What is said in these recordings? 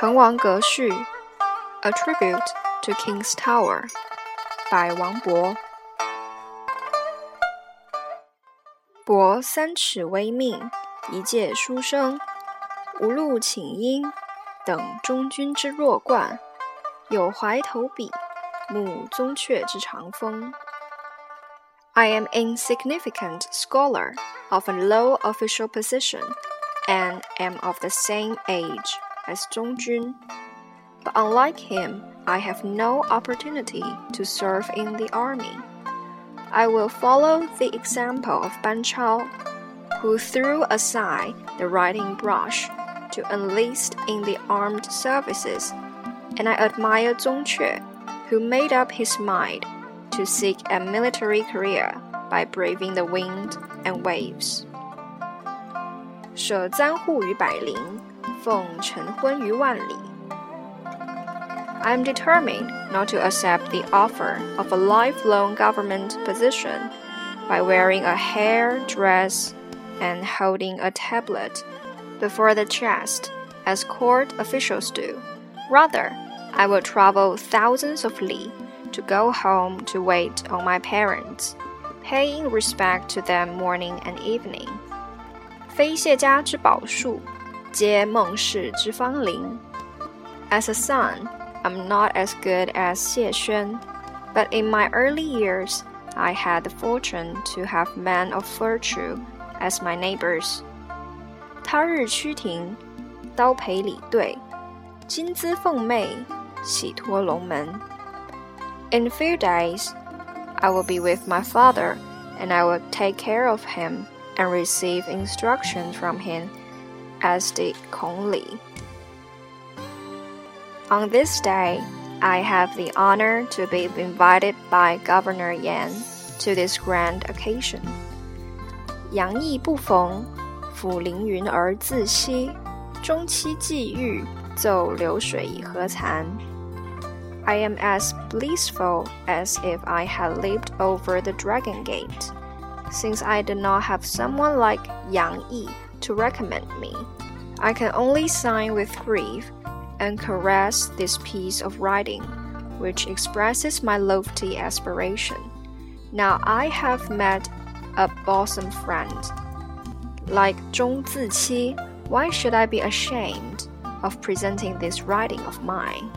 滕王阁序》A Tribute to King's Tower by 王勃。勃三尺微命，一介书生，无路请缨，等终军之弱冠；有怀投笔，慕宗悫之长风。I am insignificant scholar of a low official position, and am of the same age as Zhong Jun. But unlike him, I have no opportunity to serve in the army. I will follow the example of Ban Chao, who threw aside the writing brush to enlist in the armed services, and I admire Zhong Jue, who made up his mind to seek a military career by braving the wind and waves. 舍簪笏于百龄， 奉晨昏于万里。I am determined not to accept the offer of a lifelong government position by wearing a hair dress and holding a tablet before the chest as court officials do. Rather, I will travel thousands of li to go home to wait on my parents, paying respect to them morning and evening. 非谢家之宝树， 皆孟氏之芳邻。As a son, I'm not as good as Xie Xuan, but in my early years, I had the fortune to have men of virtue as my neighbors. 他日趋庭，刀陪礼对，金姿凤媚，喜托龙门。In a few days, I will be with my father, and I will take care of him and receive instructions from him, as the Kongli. On this day, I have the honor to be invited by Governor Yan to this grand occasion. 杨意不逢，抚凌云而自惜。终期际遇，奏流水以和残。I er am as blissful as if I had leaped over the Dragon Gate, since I did not have someone like Yang Yi to recommend me. I can only sign with grief and caress this piece of writing, which expresses my lofty aspiration. Now I have met a bosom friend. Like Zhong Ziqi, why should I be ashamed of presenting this writing of mine?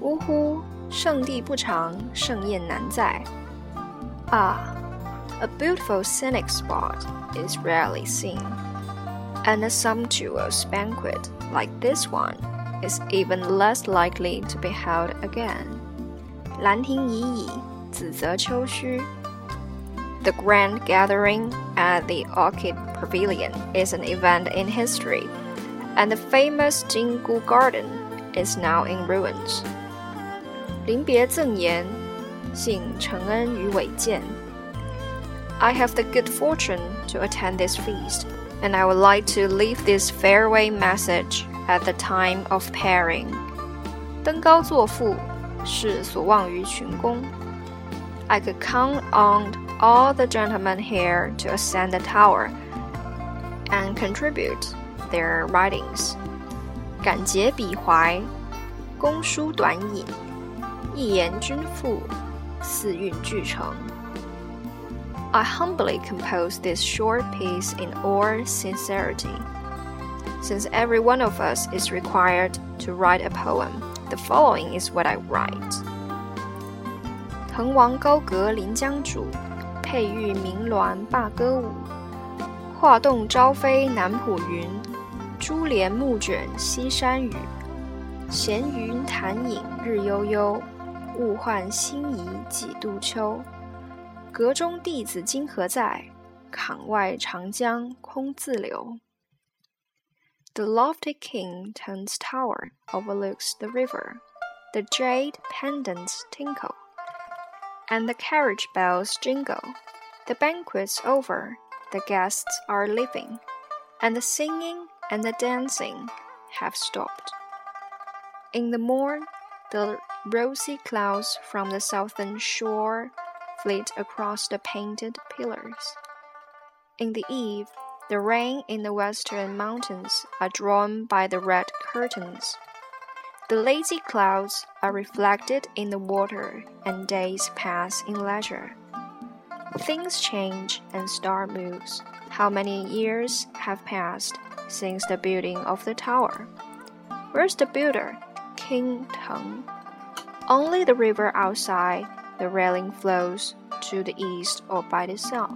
呜呼，圣地不长，盛宴难再。Ah, a beautiful scenic spot is rarely seen, and a sumptuous banquet like this one is even less likely to be held again. 兰亭已矣，梓泽丘虚。The grand gathering at the Orchid Pavilion is an event in history, and the famous Jinggu Garden is now in ruins. I have the good fortune to attend this feast and I would like to leave this farewell message at the time of pairing. 登高作赋，是所望于群公。I could count on all the gentlemen here to ascend the tower and contribute their writings. 感结笔怀，公书短引，一言均赋，四韵俱成。 I humbly compose this short piece in all sincerity. Since every one of us is required to write a poem, the following is what I write. 滕王高阁临江渚，佩玉鸣鸾罢歌舞。画栋朝飞南浦云，珠帘暮卷西山雨。闲云潭影日悠悠，物换星移几度秋。 阁中帝子今何在？槛外长江空自流。The lofty King Teng's Tower overlooks the river. The jade pendants tinkle, and the carriage bells jingle. The banquet's over, the guests are leaving, and the singing and the dancing have stopped. In the morn, the rosy clouds from the southern shore flit across the painted pillars. In the eve, the rain in the western mountains are drawn by the red curtains. The lazy clouds are reflected in the water, and days pass in leisure. Things change and star moves. How many years have passed since the building of the tower? Where's the builder? King Teng. Only the river outside the railing flows to the east all by itself.